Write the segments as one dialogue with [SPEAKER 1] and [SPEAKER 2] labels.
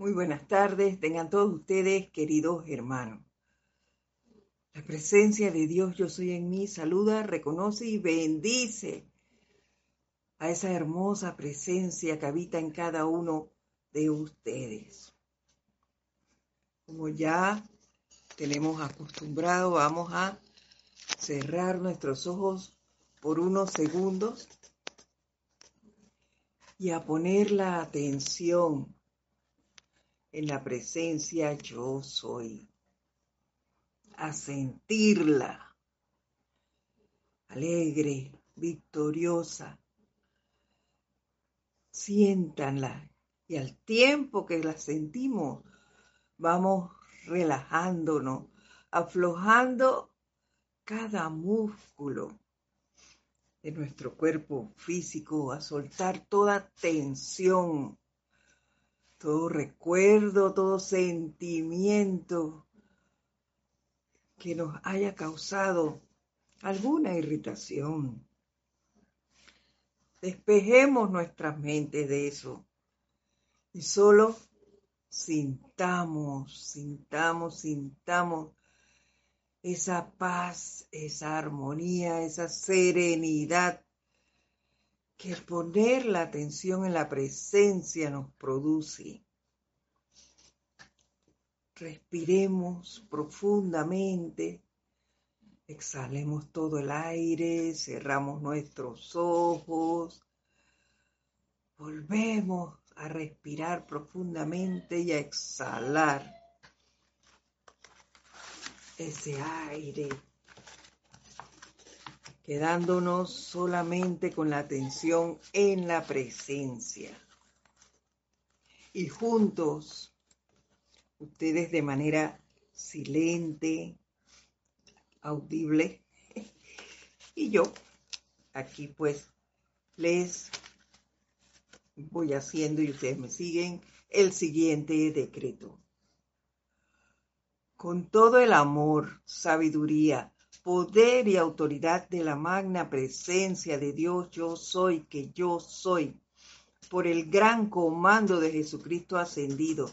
[SPEAKER 1] Muy buenas tardes, tengan todos ustedes, queridos hermanos. La presencia de Dios yo soy en mí saluda, reconoce y bendice a esa hermosa presencia que habita en cada uno de ustedes. Como ya tenemos acostumbrado, vamos a cerrar nuestros ojos por unos segundos y a poner la atención en la presencia yo soy, a sentirla alegre, victoriosa. Siéntanla y al tiempo que la sentimos, vamos relajándonos, aflojando cada músculo de nuestro cuerpo físico, a soltar toda tensión todo recuerdo, todo sentimiento que nos haya causado alguna irritación. Despejemos nuestras mentes de eso y solo sintamos, sintamos, sintamos esa paz, esa armonía, esa serenidad que poner la atención en la presencia nos produce. Respiremos profundamente, exhalemos todo el aire, cerramos nuestros ojos, volvemos a respirar profundamente y a exhalar ese aire quedándonos solamente con la atención en la presencia. Y juntos, ustedes de manera silente, audible, y yo aquí pues les voy haciendo y ustedes me siguen el siguiente decreto. Con todo el amor, sabiduría, poder y autoridad de la magna presencia de Dios yo soy que yo soy, por el gran comando de Jesucristo ascendido.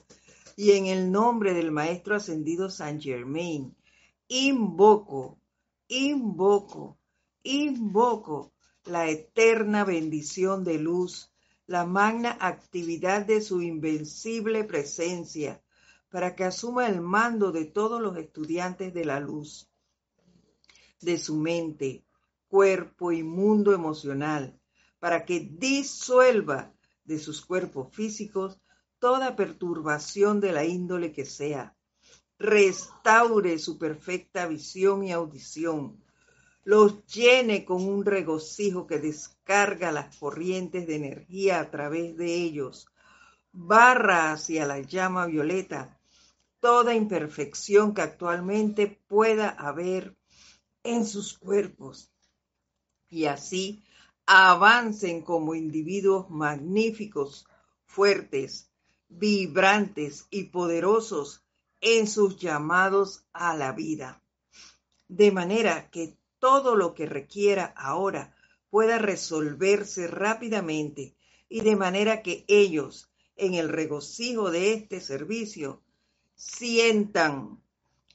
[SPEAKER 1] Y en el nombre del Maestro ascendido San Germain, invoco, invoco, invoco la eterna bendición de luz, la magna actividad de su invencible presencia, para que asuma el mando de todos los estudiantes de la luz de su mente, cuerpo y mundo emocional, para que disuelva de sus cuerpos físicos toda perturbación de la índole que sea, restaure su perfecta visión y audición, los llene con un regocijo que descarga las corrientes de energía a través de ellos, barra hacia la llama violeta toda imperfección que actualmente pueda haber en sus cuerpos y así avancen como individuos magníficos, fuertes, vibrantes y poderosos en sus llamados a la vida. De manera que todo lo que requiera ahora pueda resolverse rápidamente y de manera que ellos, en el regocijo de este servicio, sientan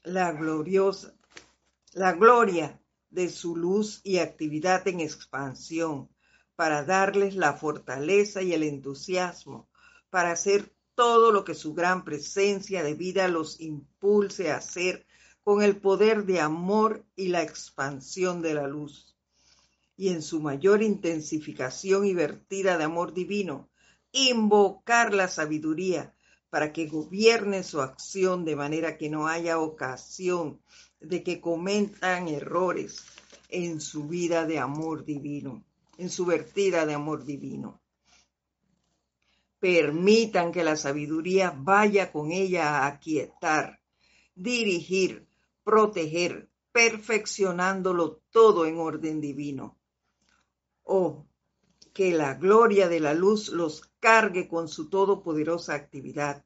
[SPEAKER 1] la gloriosa la gloria de su luz y actividad en expansión, para darles la fortaleza y el entusiasmo para hacer todo lo que su gran presencia de vida los impulse a hacer con el poder de amor y la expansión de la luz. Y en su mayor intensificación y vertida de amor divino, invocar la sabiduría para que gobierne su acción de manera que no haya ocasión de que cometan errores en su vida de amor divino, en su vertida de amor divino. Permitan que la sabiduría vaya con ella a aquietar, dirigir, proteger, perfeccionándolo todo en orden divino. Oh, que la gloria de la luz los cargue con su todopoderosa actividad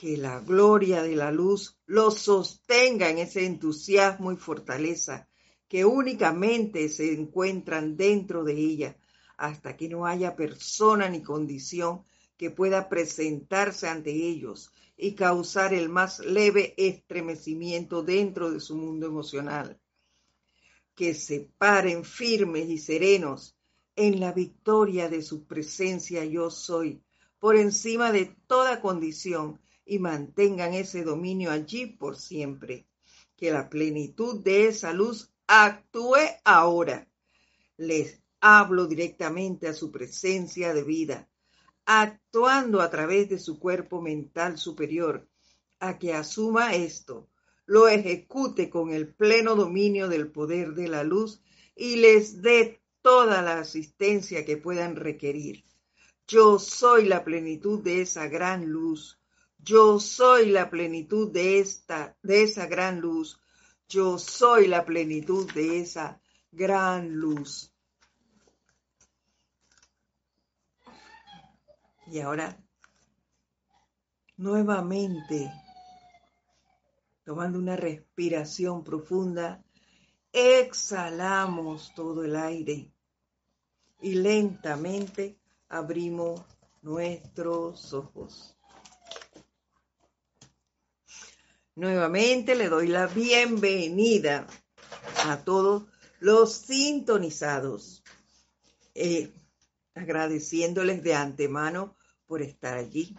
[SPEAKER 1] que la gloria de la luz los sostenga en ese entusiasmo y fortaleza que únicamente se encuentran dentro de ella, hasta que no haya persona ni condición que pueda presentarse ante ellos y causar el más leve estremecimiento dentro de su mundo emocional. Que se paren firmes y serenos en la victoria de su presencia yo soy, por encima de toda condición, y mantengan ese dominio allí por siempre. Que la plenitud de esa luz actúe ahora. Les hablo directamente a su presencia de vida, actuando a través de su cuerpo mental superior, a que asuma esto, lo ejecute con el pleno dominio del poder de la luz y les dé toda la asistencia que puedan requerir. Yo soy la plenitud de esa gran luz. Yo soy la plenitud de esta de esa gran luz. Yo soy la plenitud de esa gran luz. Y ahora nuevamente tomando una respiración profunda exhalamos todo el aire y lentamente abrimos nuestros ojos. Nuevamente le doy la bienvenida a todos los sintonizados, eh, agradeciéndoles de antemano por estar allí,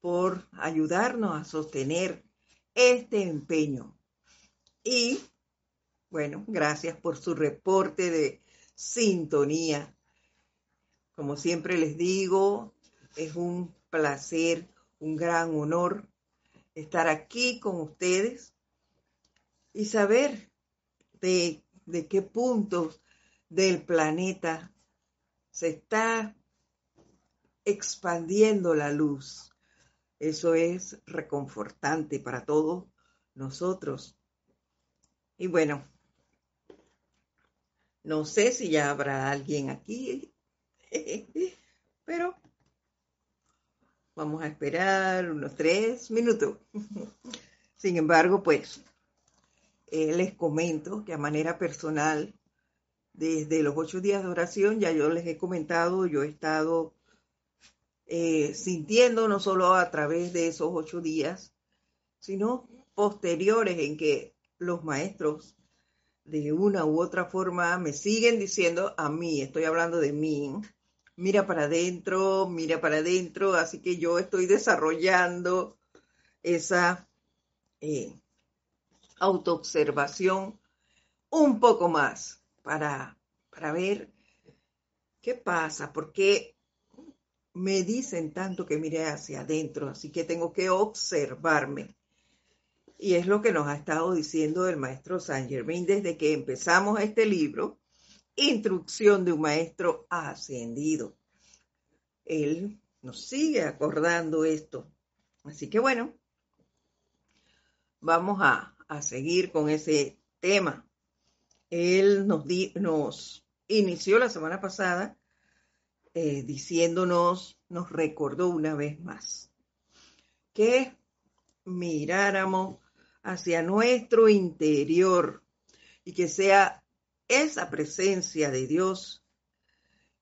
[SPEAKER 1] por ayudarnos a sostener este empeño y bueno, gracias por su reporte de sintonía. Como siempre les digo, es un placer, un gran honor estar aquí con ustedes y saber de, de qué puntos del planeta se está expandiendo la luz. Eso es reconfortante para todos nosotros. Y bueno, no sé si ya habrá alguien aquí, pero vamos a esperar unos tres minutos. Sin embargo, pues eh, les comento que a manera personal, desde los ocho días de oración, ya yo les he comentado, yo he estado eh, sintiendo no solo a través de esos ocho días, sino posteriores en que los maestros de una u otra forma me siguen diciendo a mí, estoy hablando de mí, mira para adentro, mira para adentro, así que yo estoy desarrollando esa eh, autoobservación un poco más para, para ver qué pasa, porque me dicen tanto que mire hacia adentro, así que tengo que observarme. Y es lo que nos ha estado diciendo el maestro Saint Germain desde que empezamos este libro, Instrucción de un Maestro Ascendido. Él nos sigue acordando esto. Así que bueno, vamos a, seguir con ese tema. Él nos, nos inició la semana pasada eh, diciéndonos, nos recordó una vez más, que miráramos hacia nuestro interior y que sea esa presencia de Dios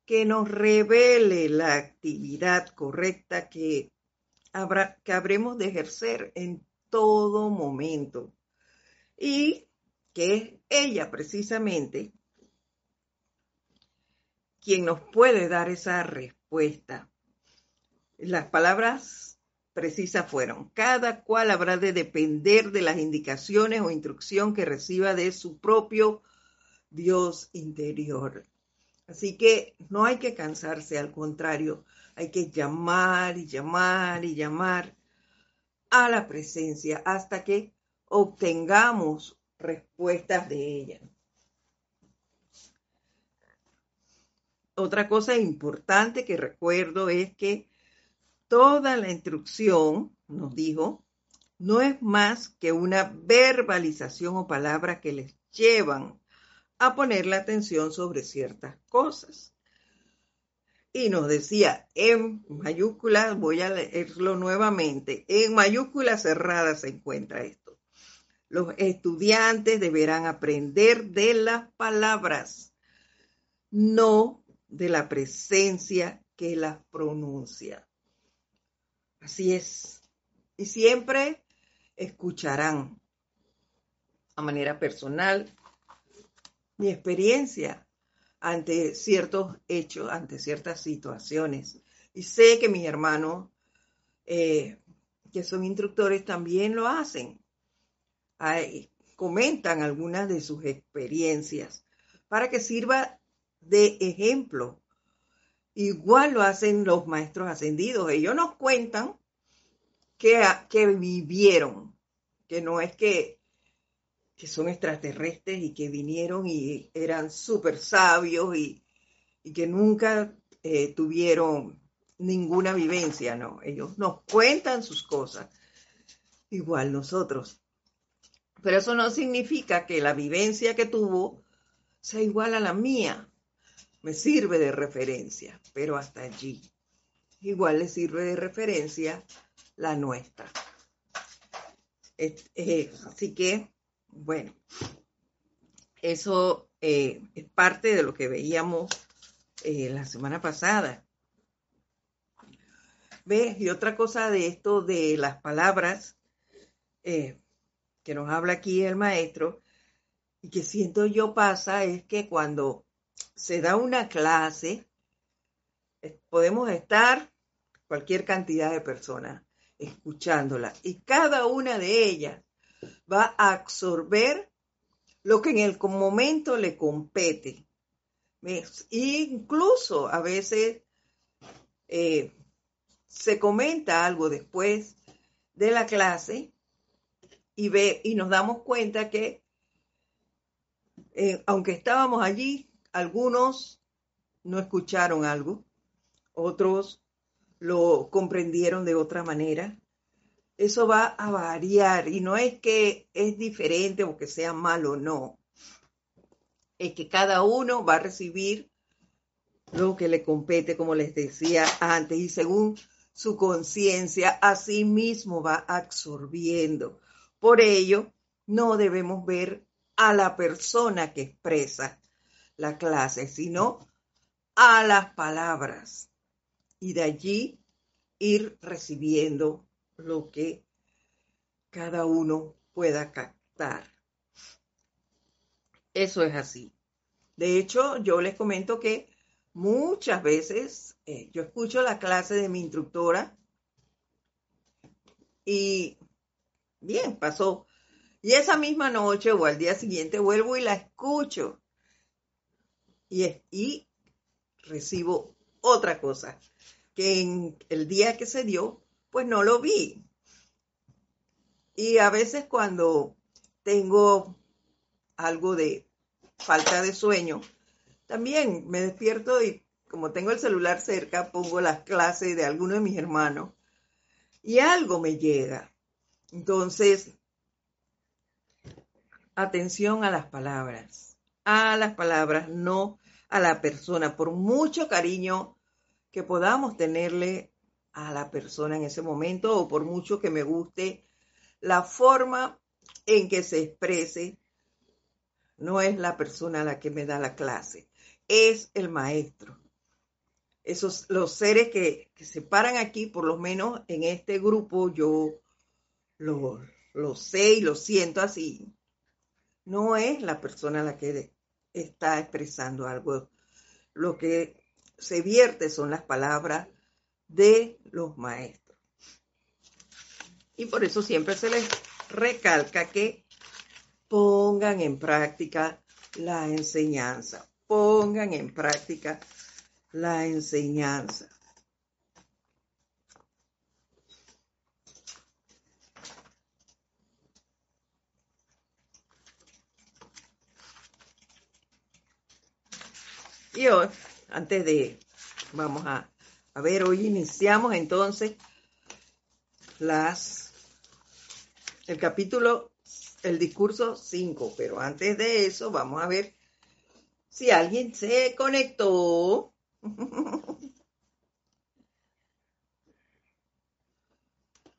[SPEAKER 1] que nos revele la actividad correcta que, habrá, que habremos de ejercer en todo momento y que es ella precisamente quien nos puede dar esa respuesta. Las palabras precisas fueron. Cada cual habrá de depender de las indicaciones o instrucción que reciba de su propio Dios interior. Así que no hay que cansarse, al contrario, hay que llamar y llamar y llamar a la presencia hasta que obtengamos respuestas de ella. Otra cosa importante que recuerdo es que Toda la instrucción, nos dijo, no es más que una verbalización o palabra que les llevan a poner la atención sobre ciertas cosas. Y nos decía, en mayúsculas, voy a leerlo nuevamente, en mayúsculas cerradas se encuentra esto. Los estudiantes deberán aprender de las palabras, no de la presencia que las pronuncia. Así es. Y siempre escucharán a manera personal mi experiencia ante ciertos hechos, ante ciertas situaciones. Y sé que mis hermanos eh, que son instructores también lo hacen. comentan algunas de sus experiencias para que sirva de ejemplo. Igual lo hacen los maestros ascendidos. Ellos nos cuentan que, que vivieron, que no es que, que son extraterrestres y que vinieron y eran súper sabios y, y, que nunca eh, tuvieron ninguna vivencia, no. Ellos nos cuentan sus cosas, igual nosotros. Pero eso no significa que la vivencia que tuvo sea igual a la mía. Me sirve de referencia, pero hasta allí. Igual le sirve de referencia la nuestra. Eh, así que, bueno, eso eh, es parte de lo que veíamos eh, la semana pasada. ¿Ves? Y otra cosa de esto de las palabras que nos habla aquí el maestro y que siento yo pasa es que cuando se da una clase, podemos estar cualquier cantidad de personas escuchándola y cada una de ellas va a absorber lo que en el momento le compete. Incluso a veces eh, se comenta algo después de la clase y, ve, y nos damos cuenta que, eh, aunque estábamos allí, algunos no escucharon algo, otros lo comprendieron de otra manera. Eso va a variar y no es que es diferente o que sea malo, no. Es que cada uno va a recibir lo que le compete, como les decía antes, y según su conciencia a sí mismo va absorbiendo. Por ello, no debemos ver a la persona que expresa la clase, sino a las palabras. Y de allí ir recibiendo lo que cada uno pueda captar. Eso es así. De hecho, yo les comento que muchas veces eh, yo escucho la clase de mi instructora y bien, pasó. Y esa misma noche o al día siguiente vuelvo y la escucho. Y, y recibo otra cosa, que en el día que se dio, pues no lo vi. Y a veces cuando tengo algo de falta de sueño, también me despierto y como tengo el celular cerca, pongo las clases de alguno de mis hermanos y algo me llega. Entonces, atención a las palabras, a las palabras, no a la persona, por mucho cariño que podamos tenerle a la persona en ese momento o por mucho que me guste la forma en que se exprese, no es la persona la que me da la clase, es el maestro esos, los seres que, se paran aquí, por lo menos en este grupo, yo lo, lo sé y lo siento así. No es la persona la que está expresando algo. Lo que se vierte son las palabras de los maestros. Y por eso siempre se les recalca que pongan en práctica la enseñanza, pongan en práctica la enseñanza. Y hoy, antes de, vamos a, a ver, hoy iniciamos entonces las, el capítulo, el discurso 5, pero antes de eso vamos a ver si alguien se conectó.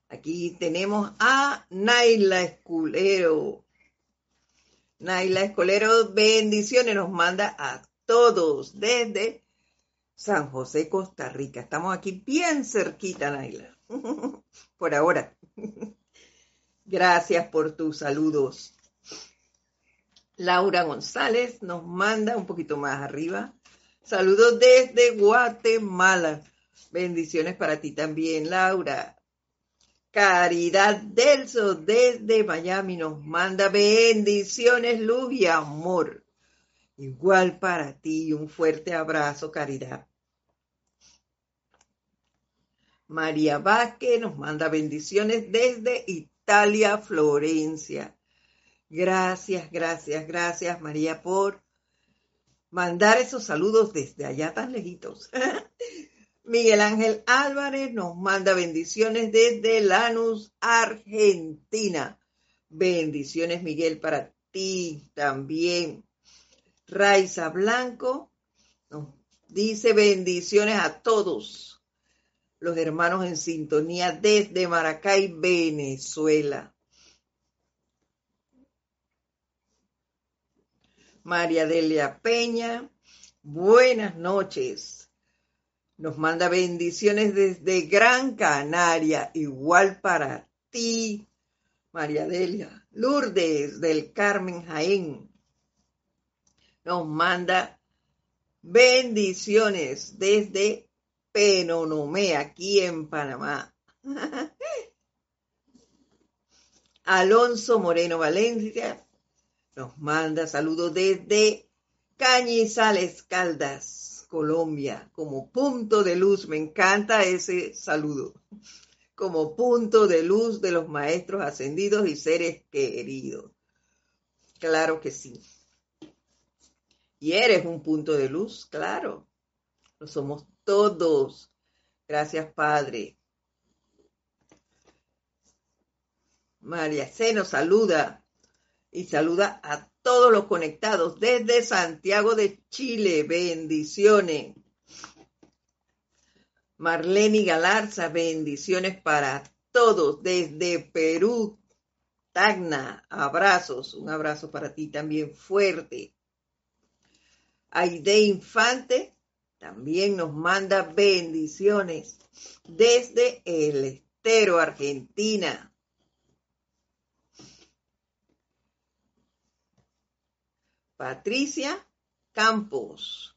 [SPEAKER 1] Aquí tenemos a Naila Esculero. Naila Esculero, bendiciones, nos manda a todos desde San José, Costa Rica. Estamos aquí bien cerquita, Naila. por ahora. Gracias por tus saludos. Laura González nos manda un poquito más arriba. Saludos desde Guatemala. Bendiciones para ti también, Laura. Caridad Delso desde Miami nos manda bendiciones, luz y amor. Igual para ti, un fuerte abrazo, Caridad. María Vázquez nos manda bendiciones desde Italia, Florencia. Gracias, gracias, gracias María por mandar esos saludos desde allá tan lejitos. Miguel Ángel Álvarez nos manda bendiciones desde Lanús, Argentina. Bendiciones, Miguel, para ti también. Raiza Blanco nos dice bendiciones a todos los hermanos en sintonía desde Maracay, Venezuela. María Delia Peña, buenas noches. Nos manda bendiciones desde Gran Canaria, igual para ti, María Delia. Lourdes del Carmen Jaén nos manda bendiciones desde Penonomé, aquí en Panamá. Alonso Moreno Valencia nos manda saludos desde Cañizales Caldas, Colombia, como punto de luz. Me encanta ese saludo. Como punto de luz de los maestros ascendidos y seres queridos. Claro que sí. Y eres un punto de luz, claro. Lo somos todos. Gracias, Padre. María C nos saluda y saluda a todos los conectados desde Santiago de Chile. Bendiciones. Marlene Galarza, bendiciones para todos desde Perú. Tagna, abrazos, un abrazo para ti también fuerte. Aide Infante, también nos manda bendiciones desde el estero Argentina. Patricia Campos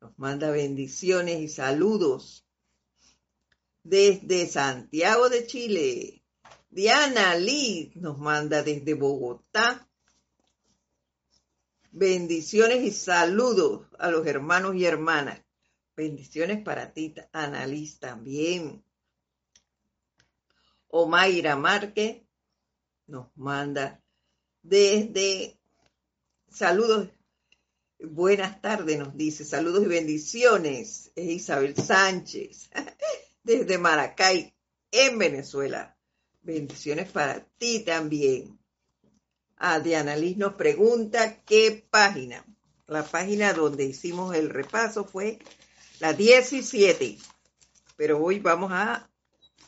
[SPEAKER 1] nos manda bendiciones y saludos desde Santiago de Chile. Diana Lee nos manda desde Bogotá. Bendiciones y saludos a los hermanos y hermanas Bendiciones para ti, Annalise, también. Omaira Márquez nos manda desde saludos, buenas tardes, nos dice, saludos y bendiciones. Es Isabel Sánchez, desde Maracay, en Venezuela. Bendiciones para ti también. A Diana Liz nos pregunta qué página. La página donde hicimos el repaso fue la 17. Pero hoy vamos a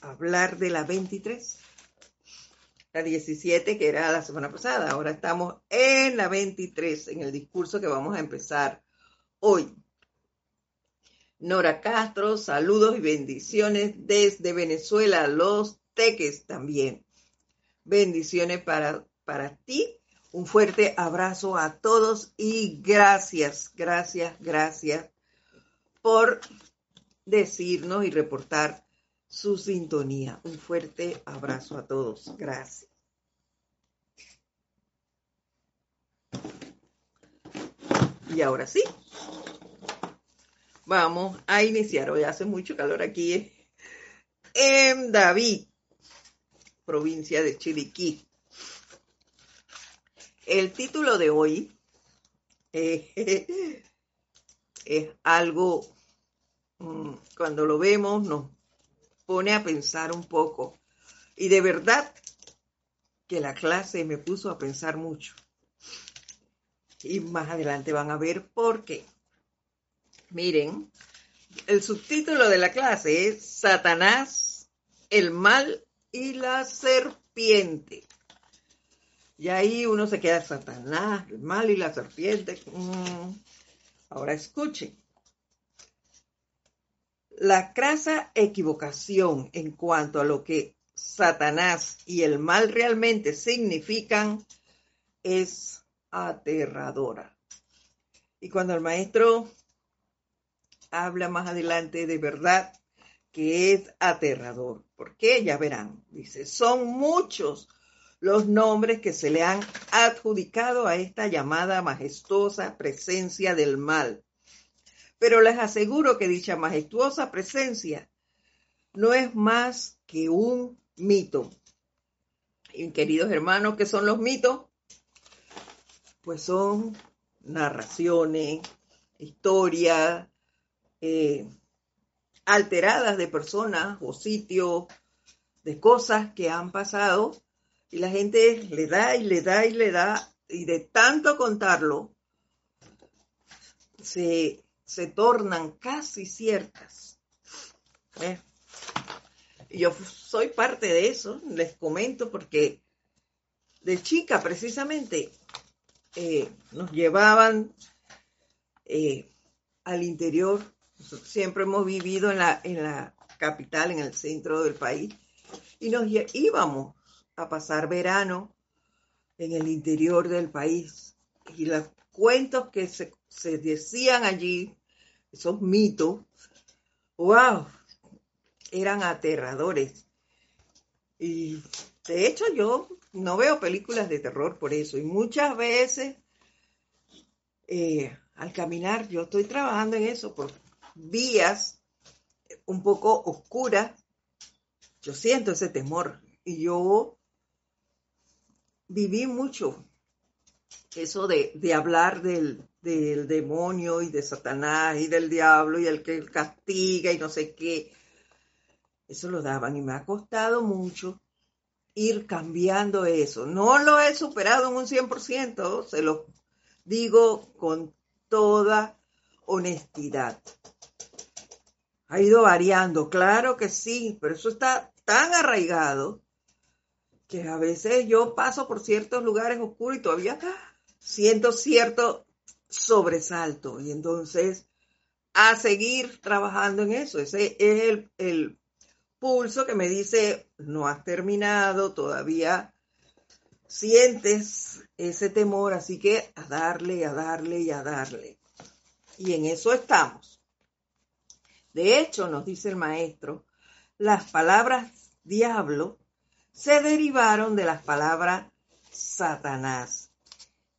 [SPEAKER 1] hablar de la 23. La 17 que era la semana pasada. Ahora estamos en la 23, en el discurso que vamos a empezar hoy. Nora Castro, saludos y bendiciones desde Venezuela, los teques también. Bendiciones para, para ti. Un fuerte abrazo a todos y gracias, gracias, gracias por decirnos y reportar su sintonía. Un fuerte abrazo a todos. Gracias. Y ahora sí, vamos a iniciar. Hoy hace mucho calor aquí en David, provincia de Chiriquí. El título de hoy es algo Mm, cuando lo vemos nos pone a pensar un poco. Y de verdad que la clase me puso a pensar mucho. Y más adelante van a ver por qué. Miren, el subtítulo de la clase es Satanás, el mal y la serpiente. Y ahí uno se queda Satanás, el mal y la serpiente. Mm, ahora escuchen. La crasa equivocación en cuanto a lo que Satanás y el mal realmente significan es aterradora. Y cuando el maestro habla más adelante de verdad, que es aterrador. ¿Por qué? Ya verán. Dice, son muchos los nombres que se le han adjudicado a esta llamada majestuosa presencia del mal. Pero les aseguro que dicha majestuosa presencia no es más que un mito. Y queridos hermanos, ¿qué son los mitos? Pues son narraciones, historias, eh, alteradas de personas o sitios, de cosas que han pasado y la gente le da y le da y le da y de tanto contarlo se, se tornan casi ciertas. ¿Eh? Yo soy parte de eso, les comento porque de chica precisamente eh, nos llevaban eh, al interior siempre hemos vivido en la, en la capital, en el centro del país, y nos íbamos a pasar verano en el interior del país. Y los cuentos que se, se decían allí, esos mitos, wow, eran aterradores. Y de hecho yo no veo películas de terror por eso. Y muchas veces eh, al caminar, yo estoy trabajando en eso, por vías un poco oscuras, yo siento ese temor y yo viví mucho eso de, de hablar del, del, demonio y de Satanás y del diablo y el que castiga y no sé qué. Eso lo daban y me ha costado mucho ir cambiando eso. No lo he superado en un 100%, se lo digo con toda honestidad ha ido variando, claro que sí, pero eso está tan arraigado que a veces yo paso por ciertos lugares oscuros y todavía siento cierto sobresalto. Y entonces, a seguir trabajando en eso. Ese es el, el pulso que me dice, no has terminado, todavía sientes ese temor, así que a darle, a darle y a darle. Y en eso estamos. De hecho, nos dice el maestro, las palabras diablo se derivaron de las palabras Satanás.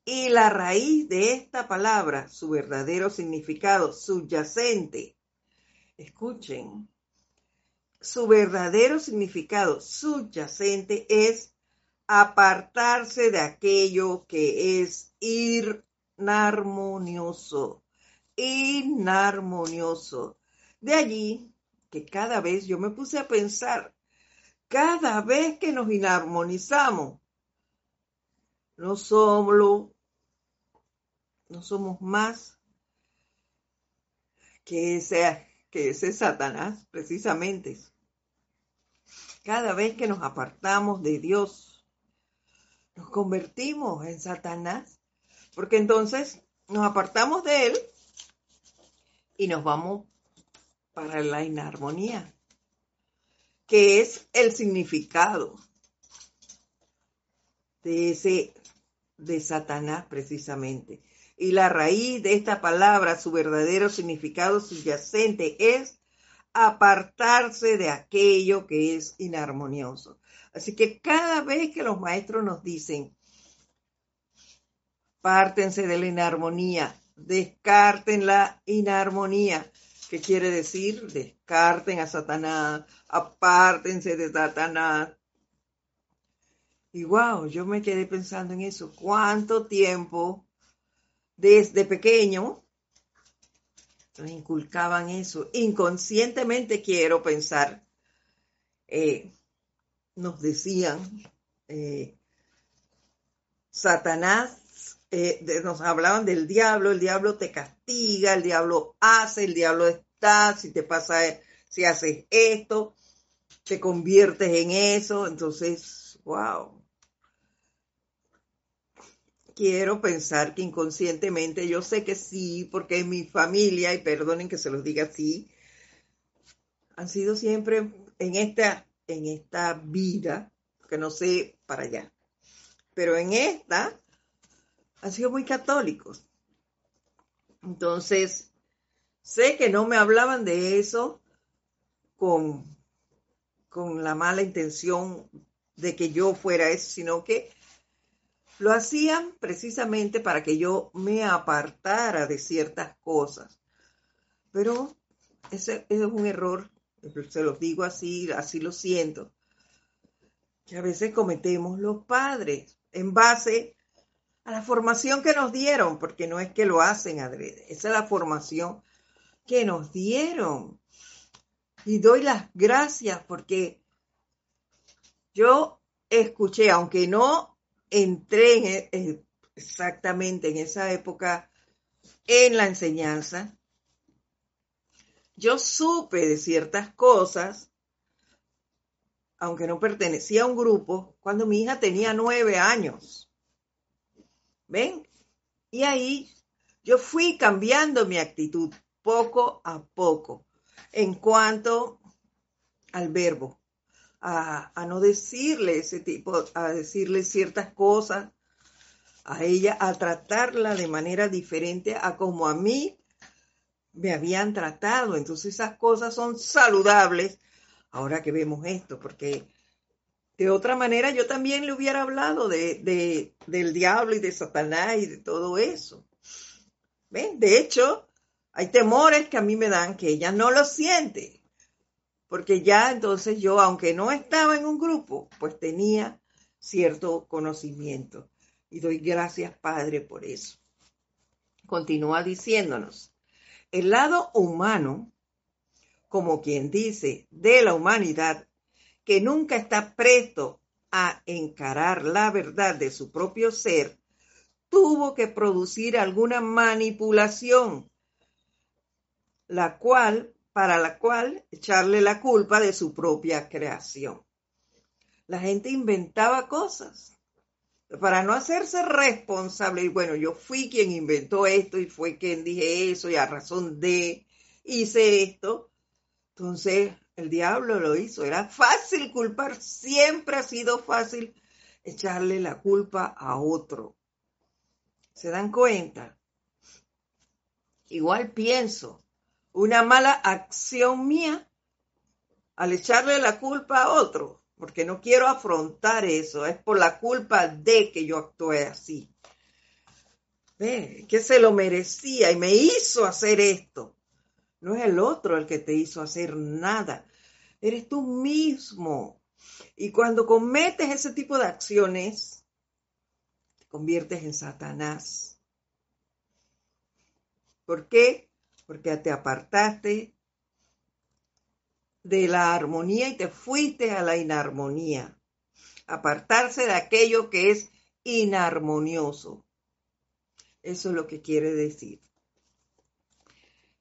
[SPEAKER 1] Y la raíz de esta palabra, su verdadero significado subyacente, escuchen, su verdadero significado subyacente es apartarse de aquello que es inarmonioso, inarmonioso. De allí que cada vez yo me puse a pensar, cada vez que nos inarmonizamos, no somos, no somos más que ese, que ese Satanás, precisamente. Cada vez que nos apartamos de Dios, nos convertimos en Satanás, porque entonces nos apartamos de Él y nos vamos para la inarmonía, que es el significado de ese de Satanás precisamente. Y la raíz de esta palabra, su verdadero significado subyacente es apartarse de aquello que es inarmonioso. Así que cada vez que los maestros nos dicen, pártense de la inarmonía, descarten la inarmonía, ¿Qué quiere decir? Descarten a Satanás, apártense de Satanás. Y wow, yo me quedé pensando en eso. ¿Cuánto tiempo desde pequeño nos inculcaban eso? Inconscientemente quiero pensar, eh, nos decían, eh, Satanás eh, nos hablaban del diablo, el diablo te castiga, el diablo hace, el diablo está, si te pasa, si haces esto, te conviertes en eso, entonces, wow. Quiero pensar que inconscientemente, yo sé que sí, porque mi familia, y perdonen que se los diga así, han sido siempre en esta, en esta vida, que no sé para allá, pero en esta han sido muy católicos. Entonces, sé que no me hablaban de eso con, con la mala intención de que yo fuera eso, sino que lo hacían precisamente para que yo me apartara de ciertas cosas. Pero ese, es un error, se los digo así, así lo siento, que a veces cometemos los padres en base a la formación que nos dieron, porque no es que lo hacen adrede, esa es la formación que nos dieron. Y doy las gracias porque yo escuché, aunque no entré exactamente en esa época en la enseñanza, yo supe de ciertas cosas, aunque no pertenecía a un grupo, cuando mi hija tenía nueve años. ¿Ven? Y ahí yo fui cambiando mi actitud poco a poco en cuanto al verbo, a, a, no decirle ese tipo, a decirle ciertas cosas a ella, a tratarla de manera diferente a como a mí me habían tratado. Entonces esas cosas son saludables ahora que vemos esto, porque de otra manera yo también le hubiera hablado de, del diablo y de Satanás y de todo eso. ¿Ven? De hecho, hay temores que a mí me dan que ella no lo siente, porque ya entonces yo, aunque no estaba en un grupo, pues tenía cierto conocimiento. Y doy gracias, Padre, por eso. Continúa diciéndonos, el lado humano, como quien dice, de la humanidad, que nunca está presto a encarar la verdad de su propio ser, tuvo que producir alguna manipulación, la cual, para la cual echarle la culpa de su propia creación. La gente inventaba cosas para no hacerse responsable, y bueno, yo fui quien inventó esto y fue quien dije eso y a razón de hice esto, entonces el diablo lo hizo. Era fácil culpar, siempre ha sido fácil echarle la culpa a otro. ¿Se dan cuenta? Igual pienso, una mala acción mía al echarle la culpa a otro porque no quiero afrontar eso, es por la culpa de que yo actué así. Que se lo merecía y me hizo hacer esto. No es el otro el que te hizo hacer nada, eres tú mismo. Y cuando cometes ese tipo de acciones, te conviertes en Satanás. ¿Por qué? Porque te apartaste de la armonía y te fuiste a la inarmonía. Apartarse de aquello que es inarmonioso. Eso es lo que quiere decir.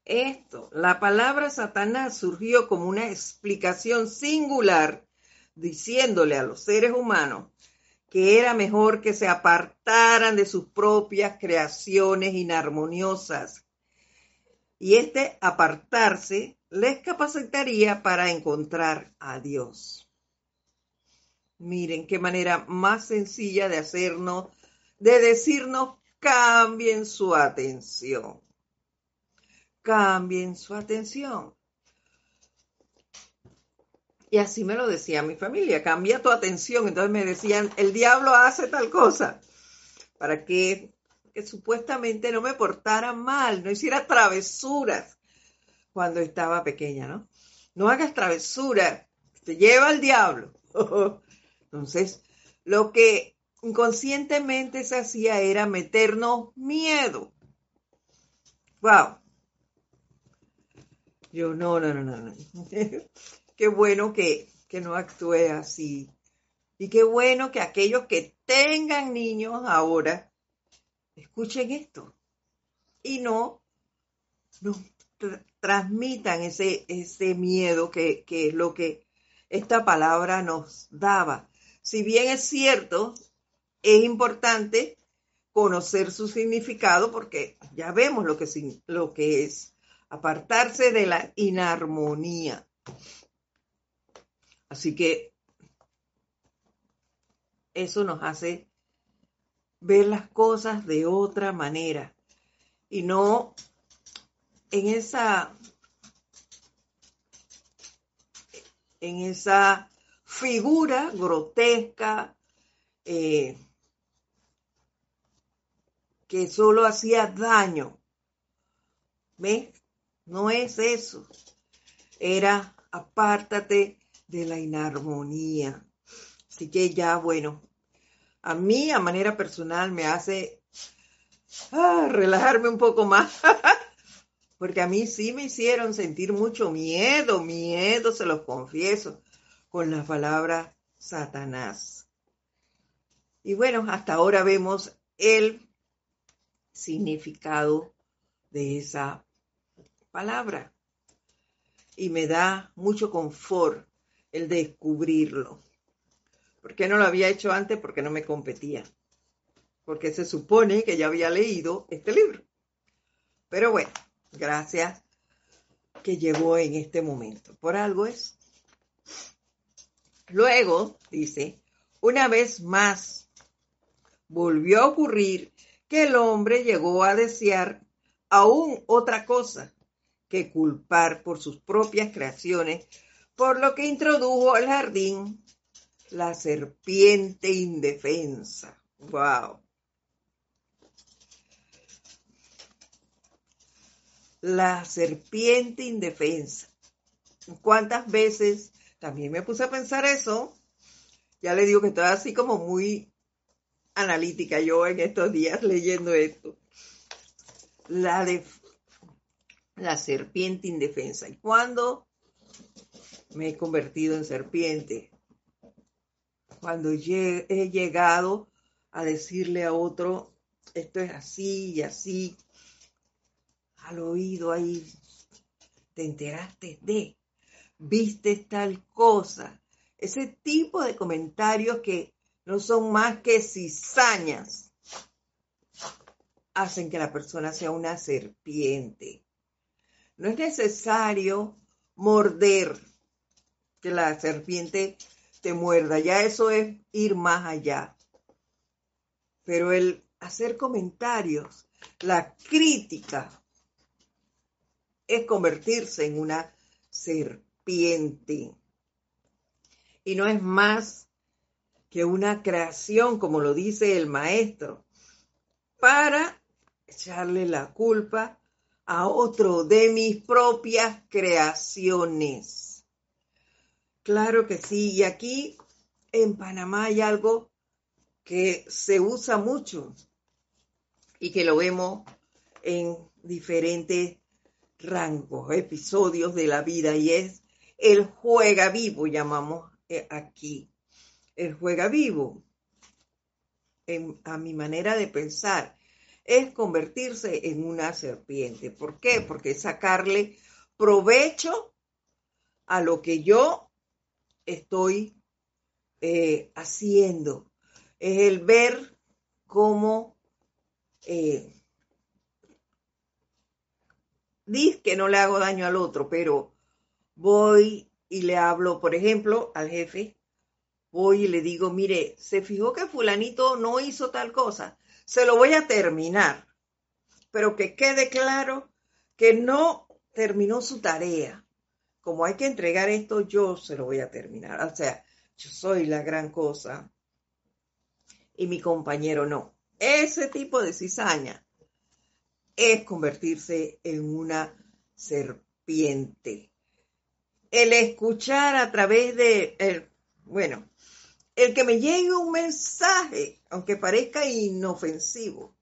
[SPEAKER 1] Esto, la palabra Satanás surgió como una explicación singular diciéndole a los seres humanos que era mejor que se apartaran de sus propias creaciones inarmoniosas. Y este apartarse les capacitaría para encontrar a Dios. Miren qué manera más sencilla de hacernos, de decirnos, cambien su atención. Cambien su atención. Y así me lo decía mi familia, cambia tu atención. Entonces me decían, el diablo hace tal cosa, para que, que supuestamente no me portara mal, no hiciera travesuras cuando estaba pequeña, ¿no? No hagas travesura, te lleva al diablo. Entonces, lo que inconscientemente se hacía era meternos miedo. Wow. Yo, no, no, no, no, qué bueno que, que no actúe así. Y qué bueno que aquellos que tengan niños ahora escuchen esto. Y no, no transmitan ese, ese miedo que, que es lo que esta palabra nos daba. Si bien es cierto, es importante conocer su significado porque ya vemos lo que, lo que es apartarse de la inarmonía. Así que eso nos hace ver las cosas de otra manera y no en esa en esa figura grotesca eh, que solo hacía daño. ¿Ves? No es eso. Era apártate de la inarmonía. Así que ya, bueno, a mí a manera personal me hace ah, relajarme un poco más. Porque a mí sí me hicieron sentir mucho miedo, miedo, se los confieso, con la palabra Satanás. Y bueno, hasta ahora vemos el significado de esa palabra. Y me da mucho confort el descubrirlo. ¿Por qué no lo había hecho antes? Porque no me competía. Porque se supone que ya había leído este libro. Pero bueno, gracias que llegó en este momento. Por algo es. Luego, dice, una vez más, volvió a ocurrir que el hombre llegó a desear aún otra cosa que culpar por sus propias creaciones, por lo que introdujo al jardín la serpiente indefensa. ¡Wow! La serpiente indefensa. ¿Cuántas veces también me puse a pensar eso? Ya le digo que estoy así como muy analítica yo en estos días leyendo esto. La, de, la serpiente indefensa. ¿Y cuándo me he convertido en serpiente? Cuando he llegado a decirle a otro, esto es así y así, al oído ahí, te enteraste de, viste tal cosa. Ese tipo de comentarios que no son más que cizañas, hacen que la persona sea una serpiente. No es necesario morder, que la serpiente te muerda, ya eso es ir más allá. Pero el hacer comentarios, la crítica, es convertirse en una serpiente. Y no es más que una creación, como lo dice el maestro, para echarle la culpa a otro de mis propias creaciones. Claro que sí, y aquí en Panamá hay algo que se usa mucho y que lo vemos en diferentes rangos, episodios de la vida, y es el juega vivo, llamamos eh, aquí el juega vivo, a mi manera de pensar, es convertirse en una serpiente. ¿Por qué? Porque es sacarle provecho a lo que yo estoy eh, haciendo. Es el ver cómo eh, que no le hago daño al otro, pero voy y le hablo, por ejemplo, al jefe voy y le digo, mire, se fijó que fulanito no hizo tal cosa, se lo voy a terminar, pero que quede claro que no terminó su tarea. Como hay que entregar esto, yo se lo voy a terminar. O sea, yo soy la gran cosa y mi compañero no. Ese tipo de cizaña es convertirse en una serpiente. El escuchar a través de, el, bueno, el que me llegue un mensaje, aunque parezca inofensivo,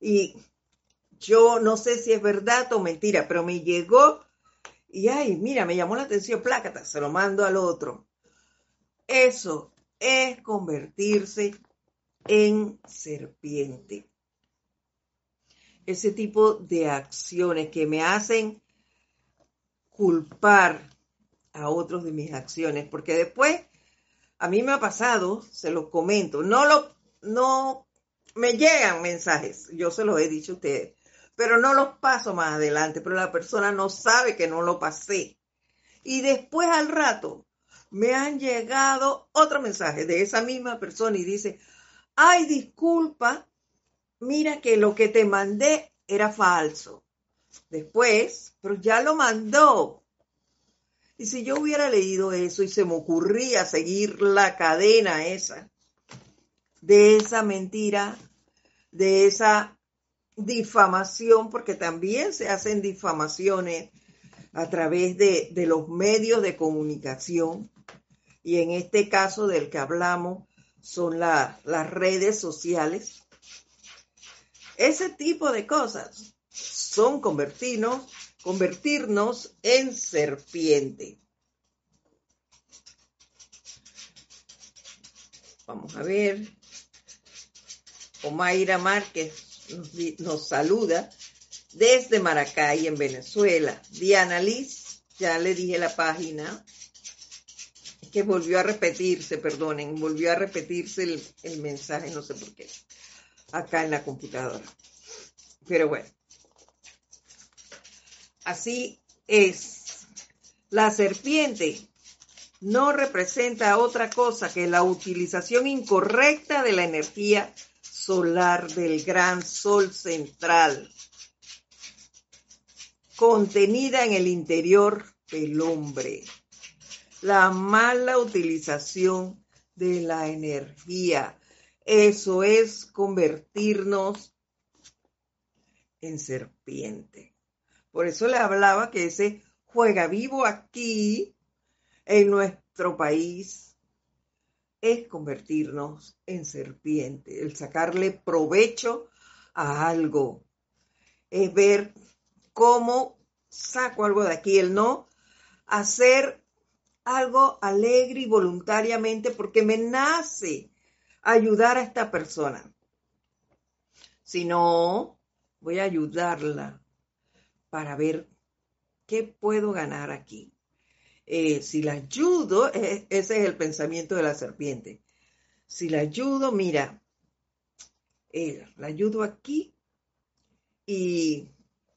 [SPEAKER 1] y yo no sé si es verdad o mentira, pero me llegó y ay, mira, me llamó la atención, plácata, se lo mando al otro. Eso es convertirse en serpiente. Ese tipo de acciones que me hacen culpar a otros de mis acciones, porque después a mí me ha pasado, se lo comento, no lo, no me llegan mensajes, yo se los he dicho a ustedes, pero no los paso más adelante, pero la persona no sabe que no lo pasé. Y después al rato me han llegado otro mensaje de esa misma persona y dice, ay, disculpa, mira que lo que te mandé era falso. Después, pero ya lo mandó. Y si yo hubiera leído eso y se me ocurría seguir la cadena esa, de esa mentira, de esa difamación, porque también se hacen difamaciones a través de, los medios de comunicación, y en este caso del que hablamos son las redes sociales. Ese tipo de cosas son convertirnos, convertirnos en serpiente. Vamos a ver. Omaira Márquez nos, saluda desde Maracay, en Venezuela. Diana Liz, ya le dije la página, que volvió a repetirse, perdonen, volvió a repetirse el, el mensaje, no sé por qué, acá en la computadora. Pero bueno, así es. La serpiente no representa otra cosa que la utilización incorrecta de la energía solar del gran sol central, contenida en el interior del hombre. La mala utilización de la energía. Eso es convertirnos en serpiente. Por eso le hablaba que ese juega vivo aquí en nuestro país es convertirnos en serpiente, el sacarle provecho a algo, es ver cómo saco algo de aquí, el no hacer algo alegre y voluntariamente porque me nace ayudar a esta persona. Si no, voy a ayudarla para ver qué puedo ganar aquí. Eh, si la ayudo, e, ese es el pensamiento de la serpiente. Si la ayudo, mira, eh, la ayudo aquí y,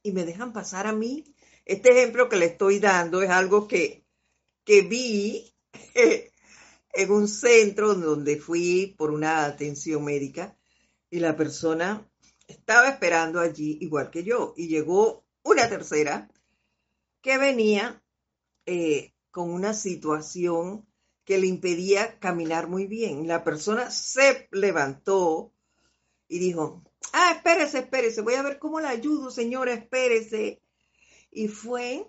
[SPEAKER 1] y, me dejan pasar a mí. Este ejemplo que le estoy dando es algo que, que vi en un centro donde fui por una atención médica y la persona estaba esperando allí igual que yo y llegó una tercera que venía eh, con una situación que le impedía caminar muy bien. La persona se levantó y dijo, ah, espérese, espérese, voy a ver cómo la ayudo, señora, espérese. Y fue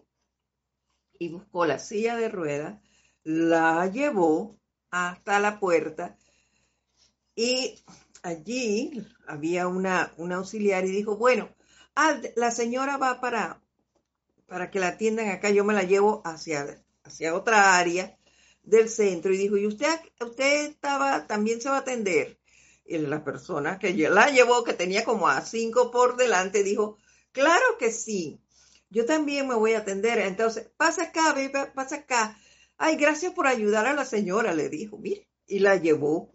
[SPEAKER 1] y buscó la silla de ruedas, la llevó hasta la puerta y allí había una, una auxiliar y dijo, bueno, ah, la señora va para, para que la atiendan acá, yo me la llevo hacia hacia otra área del centro y dijo, ¿y usted, usted estaba, también se va a atender? Y la persona que la llevó, que tenía como a cinco por delante, dijo, claro que sí, yo también me voy a atender. Entonces, pasa acá, pasa acá. Ay, gracias por ayudar a la señora, le dijo, mire, y la llevó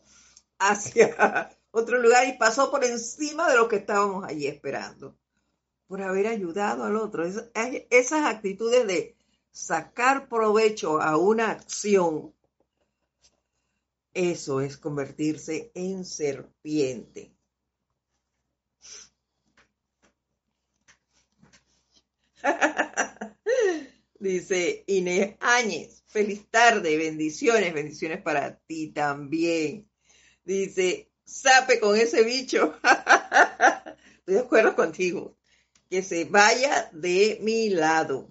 [SPEAKER 1] hacia otro lugar y pasó por encima de lo que estábamos allí esperando, por haber ayudado al otro. esas actitudes de sacar provecho a una acción, eso es convertirse en serpiente. Dice Inés Áñez, feliz tarde, bendiciones, bendiciones para ti también. Dice, sape con ese bicho. Estoy de acuerdo contigo. Que se vaya de mi lado.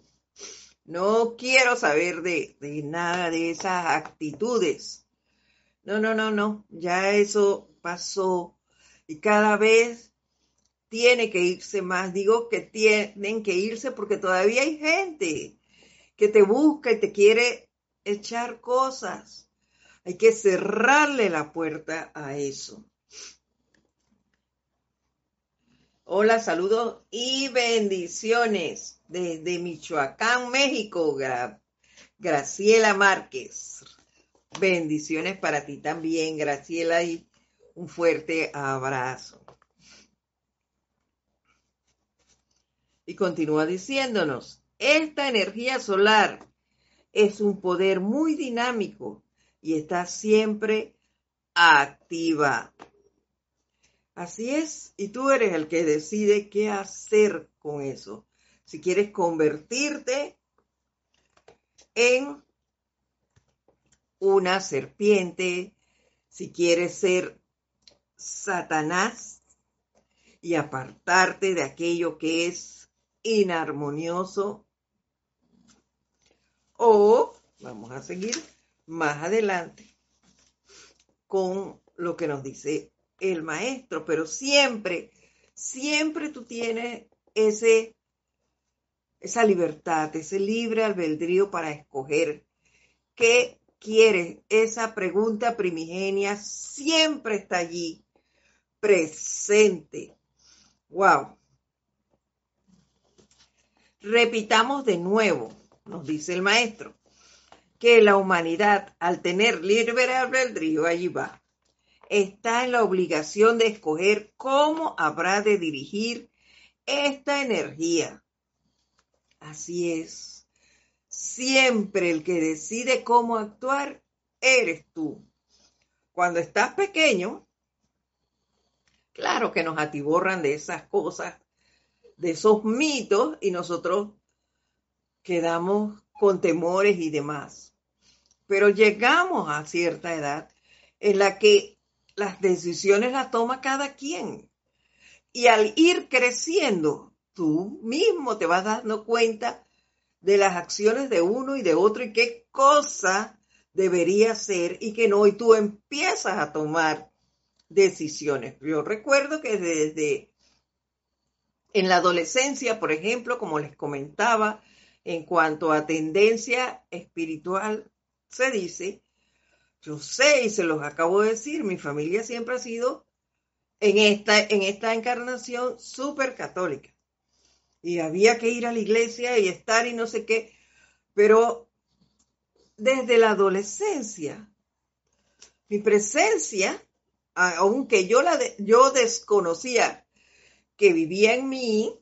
[SPEAKER 1] No quiero saber de, nada de esas actitudes. No, no, no, no. Ya eso pasó. Y cada vez tiene que irse más. Digo que tienen que irse porque todavía hay gente que te busca y te quiere echar cosas. Hay que cerrarle la puerta a eso. Hola, saludos y bendiciones desde Michoacán, México. Graciela Márquez. Bendiciones para ti también, Graciela, y un fuerte abrazo. Y continúa diciéndonos, esta energía solar es un poder muy dinámico y está siempre activa. Así es, y tú eres el que decide qué hacer con eso. Si quieres convertirte en una serpiente, si quieres ser Satanás y apartarte de aquello que es inarmonioso. O vamos a seguir más adelante con lo que nos dice el maestro, pero siempre, siempre tú tienes ese, esa libertad, ese libre albedrío para escoger qué quieres. Esa pregunta primigenia siempre está allí, presente. Wow. Repitamos de nuevo, nos dice el maestro, que la humanidad, al tener libre albedrío, allí va, está en la obligación de escoger cómo habrá de dirigir esta energía. Así es. Siempre el que decide cómo actuar eres tú. Cuando estás pequeño, claro que nos atiborran de esas cosas, de esos mitos y nosotros quedamos con temores y demás. Pero llegamos a cierta edad en la que las decisiones las toma cada quien. Y al ir creciendo, tú mismo te vas dando cuenta de las acciones de uno y de otro y qué cosa debería ser y que no, y tú empiezas a tomar decisiones. Yo recuerdo que desde en la adolescencia, por ejemplo, como les comentaba, en cuanto a tendencia espiritual, se dice yo sé y se los acabo de decir, mi familia siempre ha sido en esta, en esta encarnación súper católica. Y había que ir a la iglesia y estar y no sé qué. Pero desde la adolescencia, mi presencia, aunque yo, la yo desconocía que vivía en mí,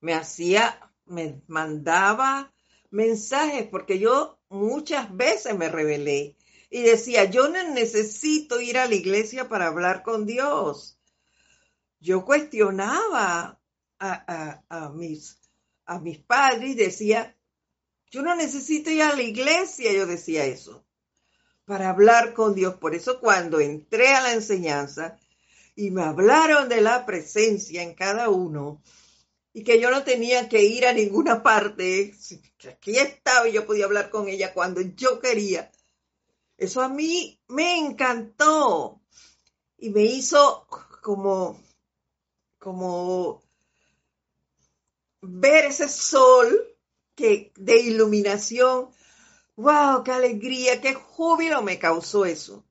[SPEAKER 1] me hacía, me mandaba mensajes, porque yo muchas veces me rebelé y decía, yo no necesito ir a la iglesia para hablar con Dios. Yo cuestionaba a, mis, a mis padres y decía, yo no necesito ir a la iglesia, yo decía eso, para hablar con Dios. Por eso cuando entré a la enseñanza y me hablaron de la presencia en cada uno, y que yo no tenía que ir a ninguna parte, aquí estaba y yo podía hablar con ella cuando yo quería. Eso a mí me encantó y me hizo como, como ver ese sol que, de iluminación. ¡Wow! ¡Qué alegría! ¡Qué júbilo me causó eso!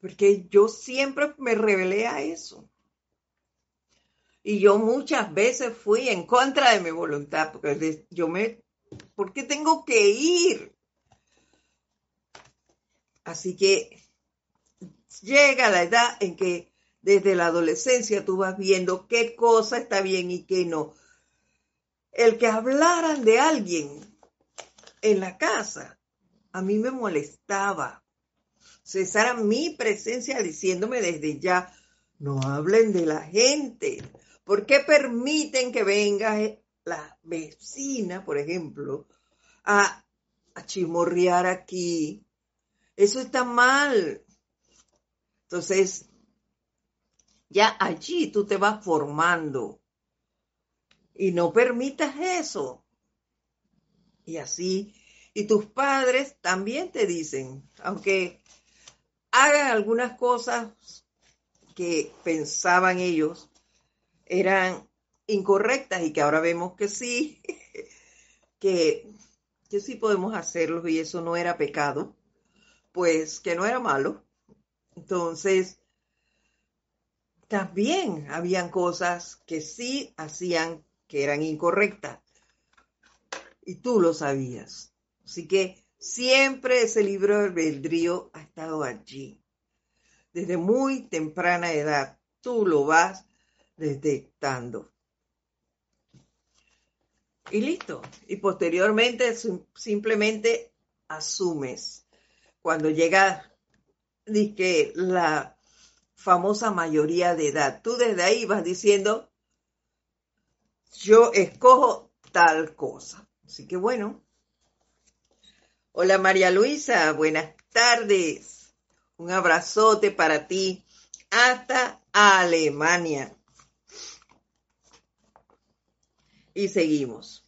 [SPEAKER 1] Porque yo siempre me revelé a eso. Y yo muchas veces fui en contra de mi voluntad, porque yo me, ¿por qué tengo que ir? Así que llega la edad en que desde la adolescencia tú vas viendo qué cosa está bien y qué no. El que hablaran de alguien en la casa, a mí me molestaba. Cesara mi presencia diciéndome desde ya, no hablen de la gente, ¿Por qué permiten que venga la vecina, por ejemplo, a, a aquí? Eso está mal. Entonces, ya allí tú te vas formando y no permitas eso. Y así, y tus padres también te dicen, aunque hagan algunas cosas que pensaban ellos, eran incorrectas y que ahora vemos que sí, que, que sí podemos hacerlo y eso no era pecado, pues que no era malo. Entonces, también habían cosas que sí hacían que eran incorrectas y tú lo sabías. Así que siempre ese libro del albedrío ha estado allí. Desde muy temprana edad, tú lo vas detectando. Y listo. Y posteriormente simplemente asumes. Cuando llega que la famosa mayoría de edad, tú desde ahí vas diciendo, yo escojo tal cosa. Así que bueno. Hola María Luisa, buenas tardes. Un abrazote para ti hasta Alemania. Y seguimos.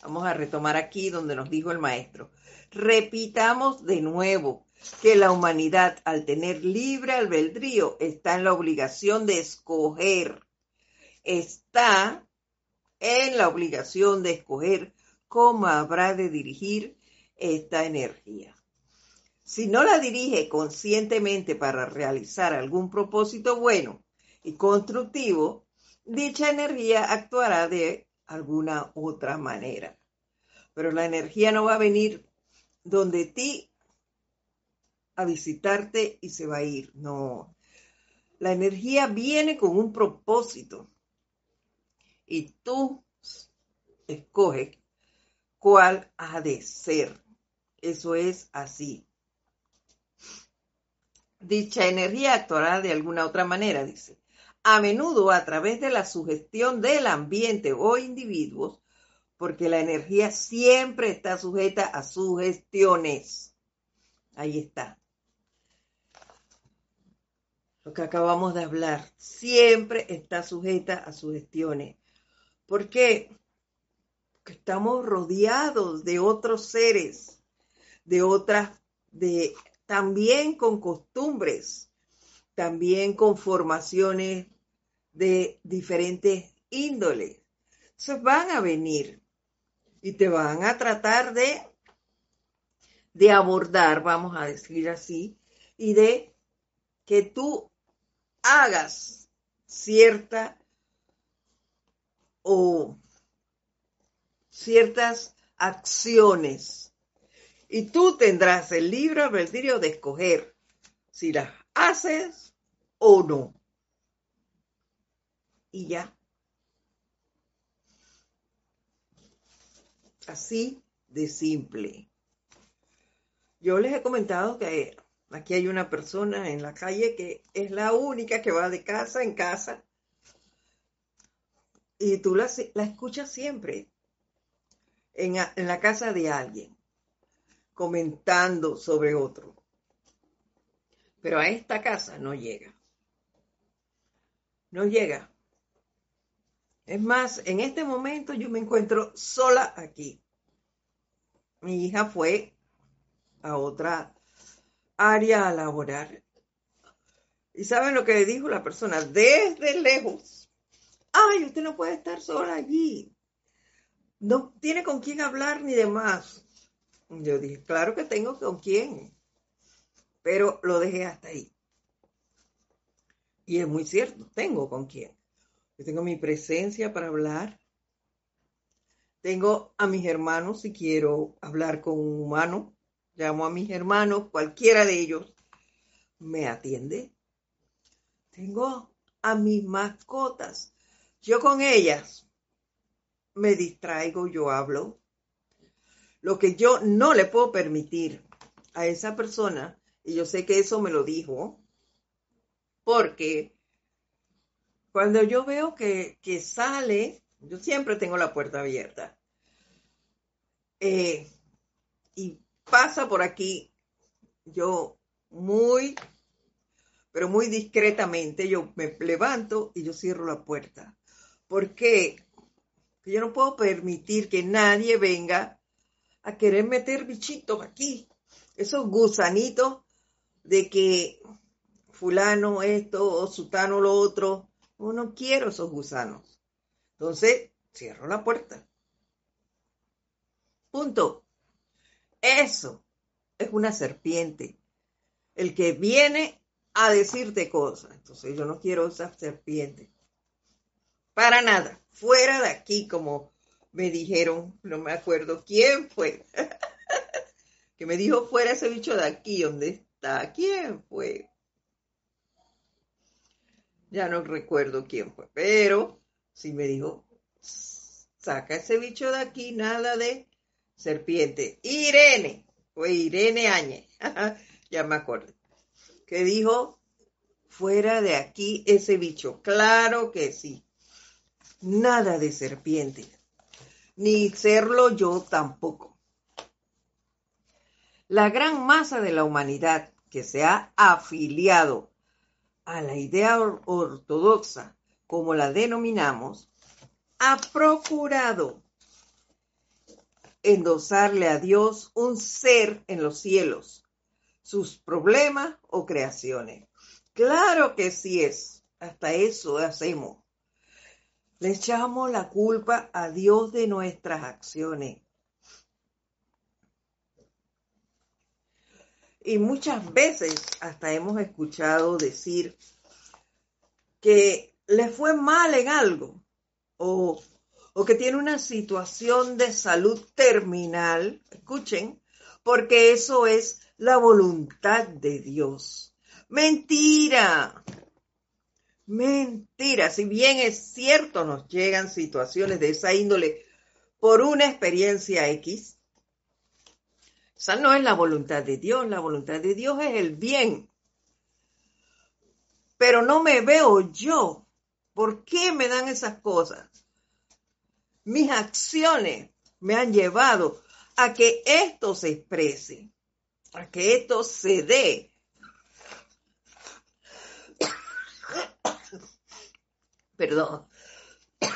[SPEAKER 1] Vamos a retomar aquí donde nos dijo el maestro. Repitamos de nuevo que la humanidad al tener libre albedrío está en la obligación de escoger. Está en la obligación de escoger cómo habrá de dirigir esta energía. Si no la dirige conscientemente para realizar algún propósito bueno y constructivo, dicha energía actuará de alguna otra manera. Pero la energía no va a venir donde ti a visitarte y se va a ir. No. La energía viene con un propósito y tú escoges cuál ha de ser. Eso es así. Dicha energía actuará de alguna otra manera, dice a menudo a través de la sugestión del ambiente o individuos, porque la energía siempre está sujeta a sugestiones. Ahí está. Lo que acabamos de hablar, siempre está sujeta a sugestiones. ¿Por qué? Porque estamos rodeados de otros seres, de otras, de también con costumbres, también con formaciones de diferentes índoles. Se van a venir y te van a tratar de, de abordar, vamos a decir así, y de que tú hagas cierta o ciertas acciones. Y tú tendrás el libre albedrío de escoger si las haces o no y ya. Así de simple. Yo les he comentado que aquí hay una persona en la calle que es la única que va de casa en casa y tú la, escuchas siempre en, en la casa de alguien comentando sobre otro. Pero a esta casa no llega. No llega. Es más, en este momento yo me encuentro sola aquí. Mi hija fue a otra área a laborar. ¿Y saben lo que le dijo la persona? Desde lejos. Ay, usted no puede estar sola allí. No tiene con quién hablar ni demás. Yo dije, claro que tengo con quién. Pero lo dejé hasta ahí. Y es muy cierto, tengo con quién tengo mi presencia para hablar. Tengo a mis hermanos si quiero hablar con un humano. Llamo a mis hermanos, cualquiera de ellos me atiende. Tengo a mis mascotas. Yo con ellas me distraigo, yo hablo. Lo que yo no le puedo permitir a esa persona, y yo sé que eso me lo dijo, porque cuando yo veo que, sale, yo siempre tengo la puerta abierta. Eh, y pasa por aquí, yo muy, pero muy discretamente, yo me levanto y yo cierro la puerta. Porque yo no puedo permitir que nadie venga a querer meter bichitos aquí. Esos gusanitos de que fulano esto o sutano lo otro no quiero esos gusanos. Entonces, cierro la puerta. Punto. Eso es una serpiente. El que viene a decirte cosas. Entonces, yo no quiero esa serpiente. Para nada. Fuera de aquí, como me dijeron, no me acuerdo quién fue. que me dijo fuera ese bicho de aquí, ¿dónde está? ¿Quién fue? Ya no recuerdo quién fue, pero sí me dijo, saca ese bicho de aquí, nada de serpiente. Irene, fue Irene Áñez, ya me acuerdo, que dijo, fuera de aquí ese bicho. Claro que sí. Nada de serpiente. Ni serlo yo tampoco. La gran masa de la humanidad que se ha afiliado a la idea ortodoxa, como la denominamos, ha procurado endosarle a Dios un ser en los cielos, sus problemas o creaciones. Claro que sí es, hasta eso hacemos. Le echamos la culpa a Dios de nuestras acciones. Y muchas veces hasta hemos escuchado decir que le fue mal en algo o, o que tiene una situación de salud terminal, escuchen, porque eso es la voluntad de Dios. Mentira. Mentira. Si bien es cierto, nos llegan situaciones de esa índole por una experiencia X, esa no es la voluntad de Dios. La voluntad de Dios es el bien. Pero no me veo yo. ¿Por qué me dan esas cosas? Mis acciones me han llevado a que esto se exprese, a que esto se dé. Perdón.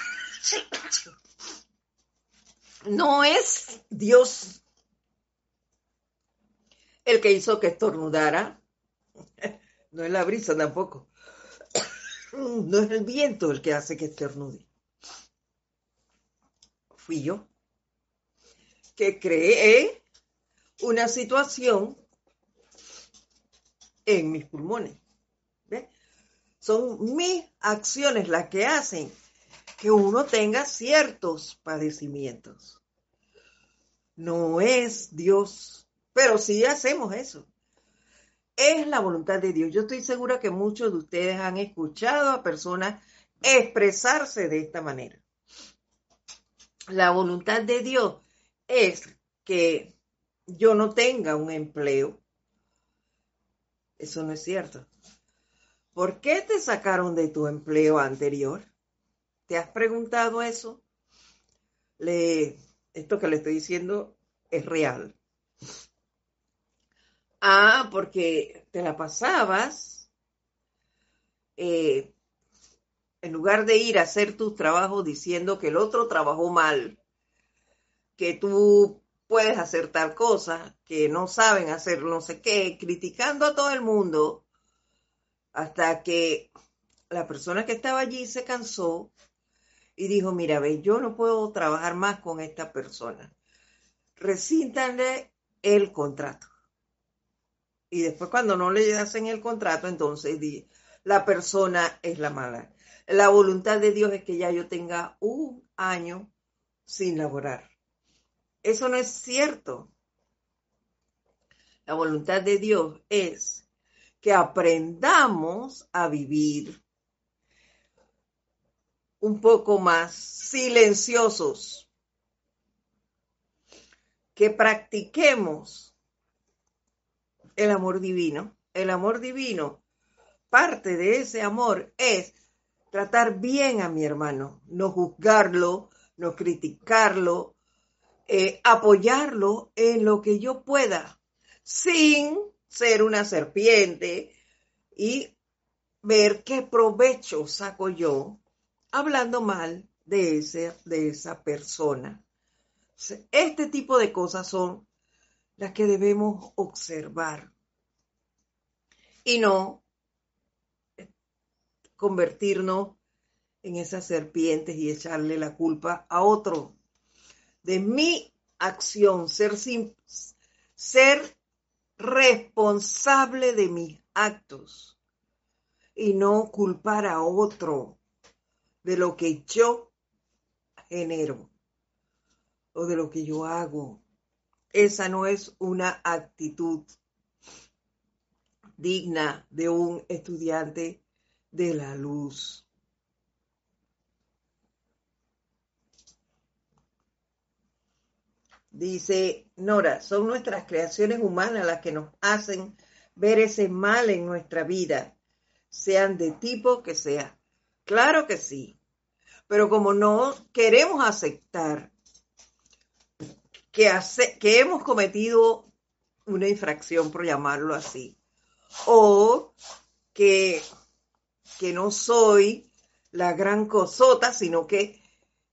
[SPEAKER 1] No es Dios el que hizo que estornudara. No es la brisa tampoco. No es el viento el que hace que estornude. Fui yo que creé una situación en mis pulmones. Son mis acciones las que hacen que uno tenga ciertos padecimientos. No es Dios pero sí hacemos eso. Es la voluntad de Dios. Yo estoy segura que muchos de ustedes han escuchado a personas expresarse de esta manera. La voluntad de Dios es que yo no tenga un empleo. Eso no es cierto. ¿Por qué te sacaron de tu empleo anterior? ¿Te has preguntado eso? Le, esto que le estoy diciendo es real. Ah, porque te la pasabas, eh, en lugar de ir a hacer tus trabajos diciendo que el otro trabajó mal, que tú puedes hacer tal cosa, que no saben hacer no sé qué, criticando a todo el mundo, hasta que la persona que estaba allí se cansó y dijo, mira, ve, yo no puedo trabajar más con esta persona. Resíntanle el contrato. Y después cuando no le hacen el contrato, entonces la persona es la mala. La voluntad de Dios es que ya yo tenga un año sin laborar. Eso no es cierto. La voluntad de Dios es que aprendamos a vivir un poco más silenciosos, que practiquemos el amor divino. El amor divino, parte de ese amor es tratar bien a mi hermano, no juzgarlo, no criticarlo, eh, apoyarlo en lo que yo pueda, sin ser una serpiente y ver qué provecho saco yo hablando mal de, ese, de esa persona. Este tipo de cosas son las que debemos observar y no convertirnos en esas serpientes y echarle la culpa a otro. De mi acción, ser, ser responsable de mis actos y no culpar a otro de lo que yo genero o de lo que yo hago. Esa no es una actitud digna de un estudiante de la luz. Dice Nora, son nuestras creaciones humanas las que nos hacen ver ese mal en nuestra vida, sean de tipo que sea. Claro que sí, pero como no queremos aceptar que, hemos cometido una infracción, por llamarlo así, o que, que no soy la gran cosota, sino que,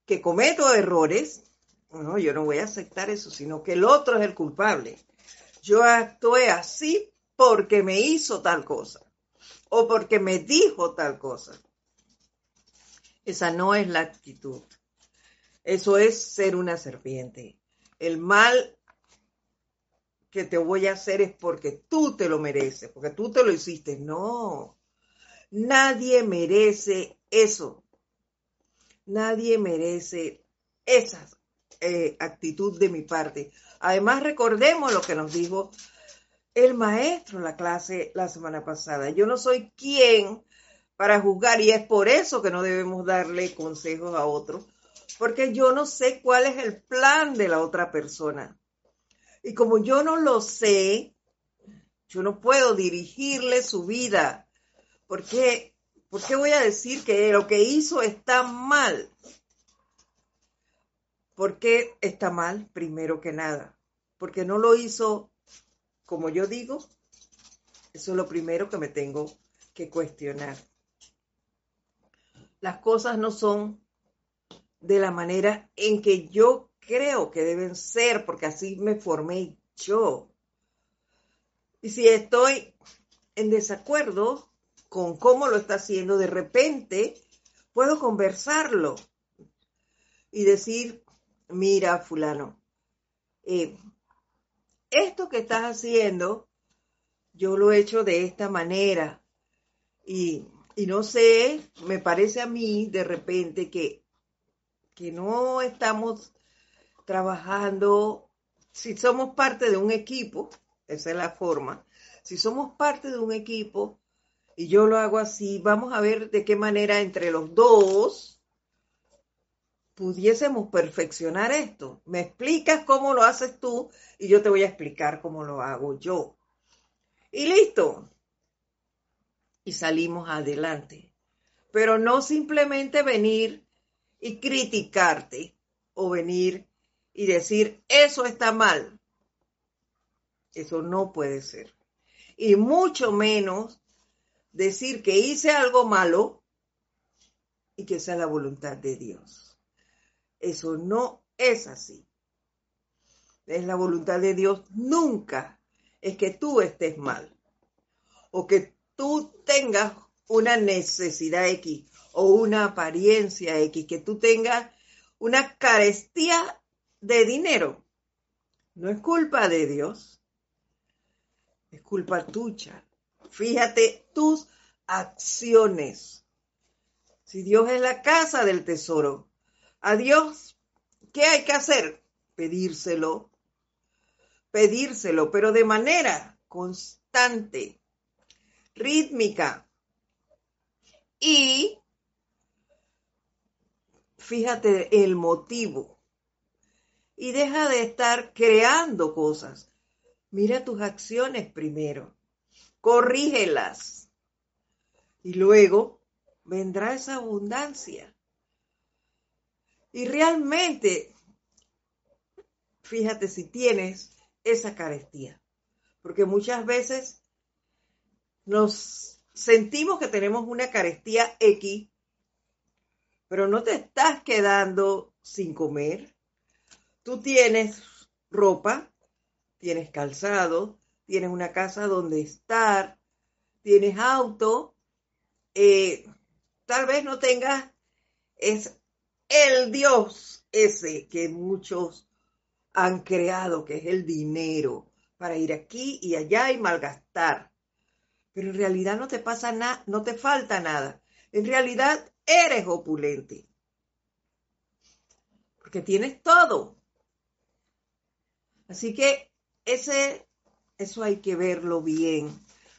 [SPEAKER 1] que cometo errores, no, yo no voy a aceptar eso, sino que el otro es el culpable. Yo actué así porque me hizo tal cosa o porque me dijo tal cosa. Esa no es la actitud. Eso es ser una serpiente. El mal que te voy a hacer es porque tú te lo mereces, porque tú te lo hiciste. No, nadie merece eso. Nadie merece esa eh, actitud de mi parte. Además, recordemos lo que nos dijo el maestro en la clase la semana pasada. Yo no soy quien para juzgar y es por eso que no debemos darle consejos a otros, porque yo no sé cuál es el plan de la otra persona. Y como yo no lo sé, yo no puedo dirigirle su vida. ¿Por qué? ¿Por qué voy a decir que lo que hizo está mal? ¿Por qué está mal? Primero que nada. Porque no lo hizo como yo digo. Eso es lo primero que me tengo que cuestionar. Las cosas no son de la manera en que yo creo que deben ser, porque así me formé yo. Y si estoy en desacuerdo con cómo lo está haciendo, de repente puedo conversarlo y decir, mira, fulano, eh, esto que estás haciendo, yo lo he hecho de esta manera. Y, y no sé, me parece a mí de repente que, que no estamos trabajando, si somos parte de un equipo, esa es la forma, si somos parte de un equipo y yo lo hago así, vamos a ver de qué manera entre los dos pudiésemos perfeccionar esto. Me explicas cómo lo haces tú y yo te voy a explicar cómo lo hago yo. Y listo. Y salimos adelante. Pero no simplemente venir y criticarte o venir y decir, eso está mal. Eso no puede ser. Y mucho menos decir que hice algo malo y que sea la voluntad de Dios. Eso no es así. Es la voluntad de Dios nunca es que tú estés mal o que tú tengas una necesidad X o una apariencia X, que tú tengas una carestía de dinero. No es culpa de Dios, es culpa tuya. Fíjate tus acciones. Si Dios es la casa del tesoro, a Dios, ¿qué hay que hacer? Pedírselo, pedírselo, pero de manera constante, rítmica. Y fíjate el motivo y deja de estar creando cosas. Mira tus acciones primero, corrígelas y luego vendrá esa abundancia. Y realmente, fíjate si tienes esa carestía, porque muchas veces nos sentimos que tenemos una carestía X, pero no te estás quedando sin comer, Tú tienes ropa, tienes calzado, tienes una casa donde estar, tienes auto, eh, tal vez no tengas es el Dios ese que muchos han creado, que es el dinero, para ir aquí y allá y malgastar. Pero en realidad no te pasa nada, no te falta nada. En realidad eres opulente. Porque tienes todo. Así que ese, eso hay que verlo bien,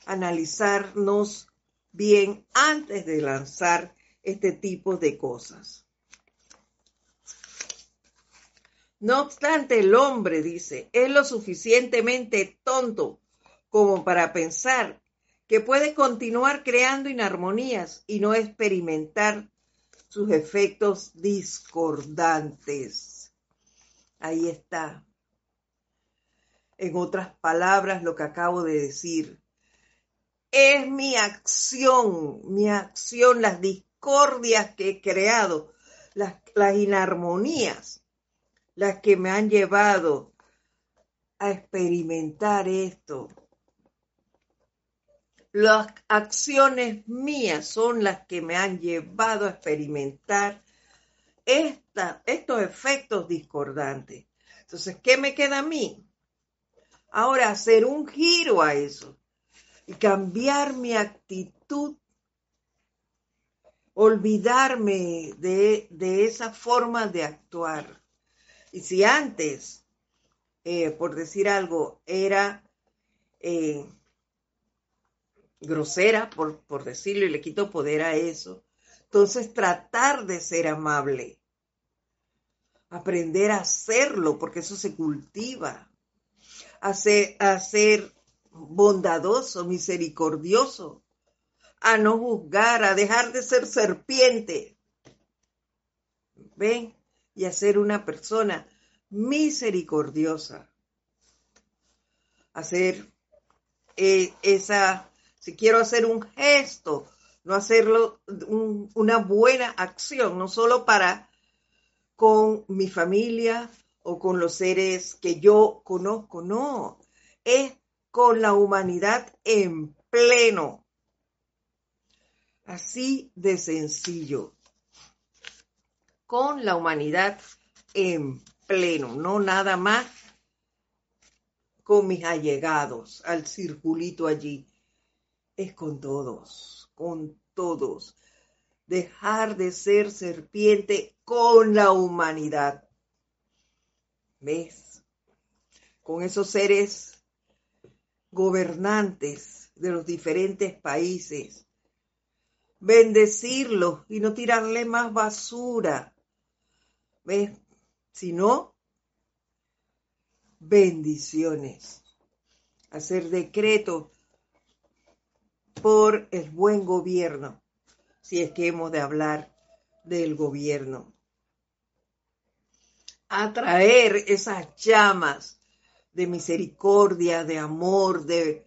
[SPEAKER 1] analizarnos bien antes de lanzar este tipo de cosas. No obstante, el hombre, dice, es lo suficientemente tonto como para pensar que puede continuar creando inarmonías y no experimentar sus efectos discordantes. Ahí está. En otras palabras, lo que acabo de decir. Es mi acción, mi acción, las discordias que he creado, las, las inarmonías, las que me han llevado a experimentar esto. Las acciones mías son las que me han llevado a experimentar estos efectos discordantes. Entonces, ¿qué me queda a mí? Ahora, hacer un giro a eso y cambiar mi actitud, olvidarme de, esa forma de actuar. Y si antes, eh, por decir algo, era eh, grosera, por, por decirlo, y le quito poder a eso. Entonces tratar de ser amable, aprender a hacerlo, porque eso se cultiva, a ser, bondadoso, misericordioso, a no juzgar, a dejar de ser serpiente. ¿Ven? Y a ser una persona misericordiosa. Hacer eh, esa si quiero hacer un gesto, no hacerlo una buena acción, no solo para con mi familia o con los seres que yo conozco, no, es con la humanidad en pleno. Así de sencillo. Con la humanidad en pleno, no nada más con mis allegados al circulito allí es con todos, con todos. Dejar de ser serpiente con la humanidad. ¿Ves? Con esos seres gobernantes de los diferentes países. Bendecirlos y no tirarle más basura. ¿Ves? Si no, bendiciones. Hacer decretos por el buen gobierno, si es que hemos de hablar del gobierno. Atraer esas llamas de misericordia, de amor, de,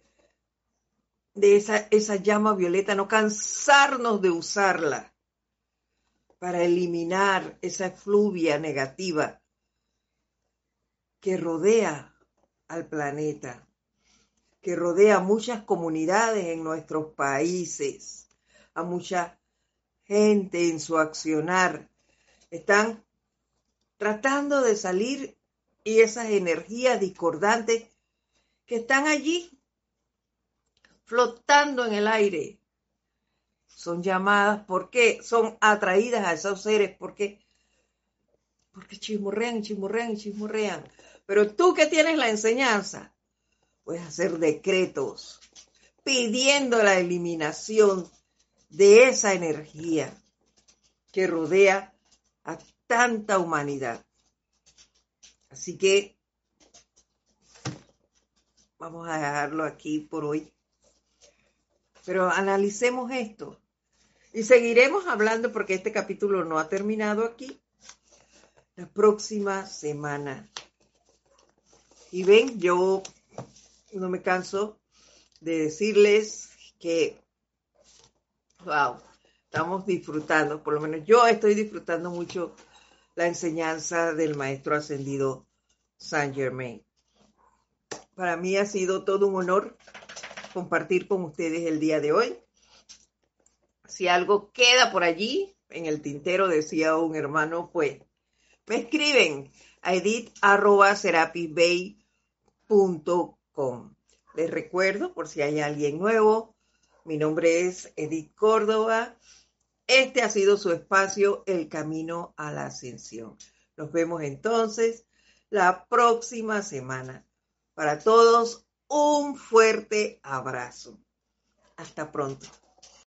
[SPEAKER 1] de esa, esa llama violeta, no cansarnos de usarla para eliminar esa efluvia negativa que rodea al planeta que rodea muchas comunidades en nuestros países, a mucha gente en su accionar. Están tratando de salir y esas energías discordantes que están allí, flotando en el aire, son llamadas, ¿por qué? Son atraídas a esos seres, ¿por qué? Porque chismorrean, chismorrean, chismorrean. Pero tú que tienes la enseñanza, puedes hacer decretos pidiendo la eliminación de esa energía que rodea a tanta humanidad. Así que vamos a dejarlo aquí por hoy. Pero analicemos esto y seguiremos hablando porque este capítulo no ha terminado aquí. La próxima semana. Y ven, yo no me canso de decirles que, wow, estamos disfrutando, por lo menos yo estoy disfrutando mucho la enseñanza del maestro ascendido Saint Germain. Para mí ha sido todo un honor compartir con ustedes el día de hoy. Si algo queda por allí, en el tintero, decía un hermano, pues me escriben a edit.serapisbay.com les recuerdo, por si hay alguien nuevo, mi nombre es Edith Córdoba. Este ha sido su espacio, El Camino a la Ascensión. Nos vemos entonces la próxima semana. Para todos, un fuerte abrazo. Hasta pronto.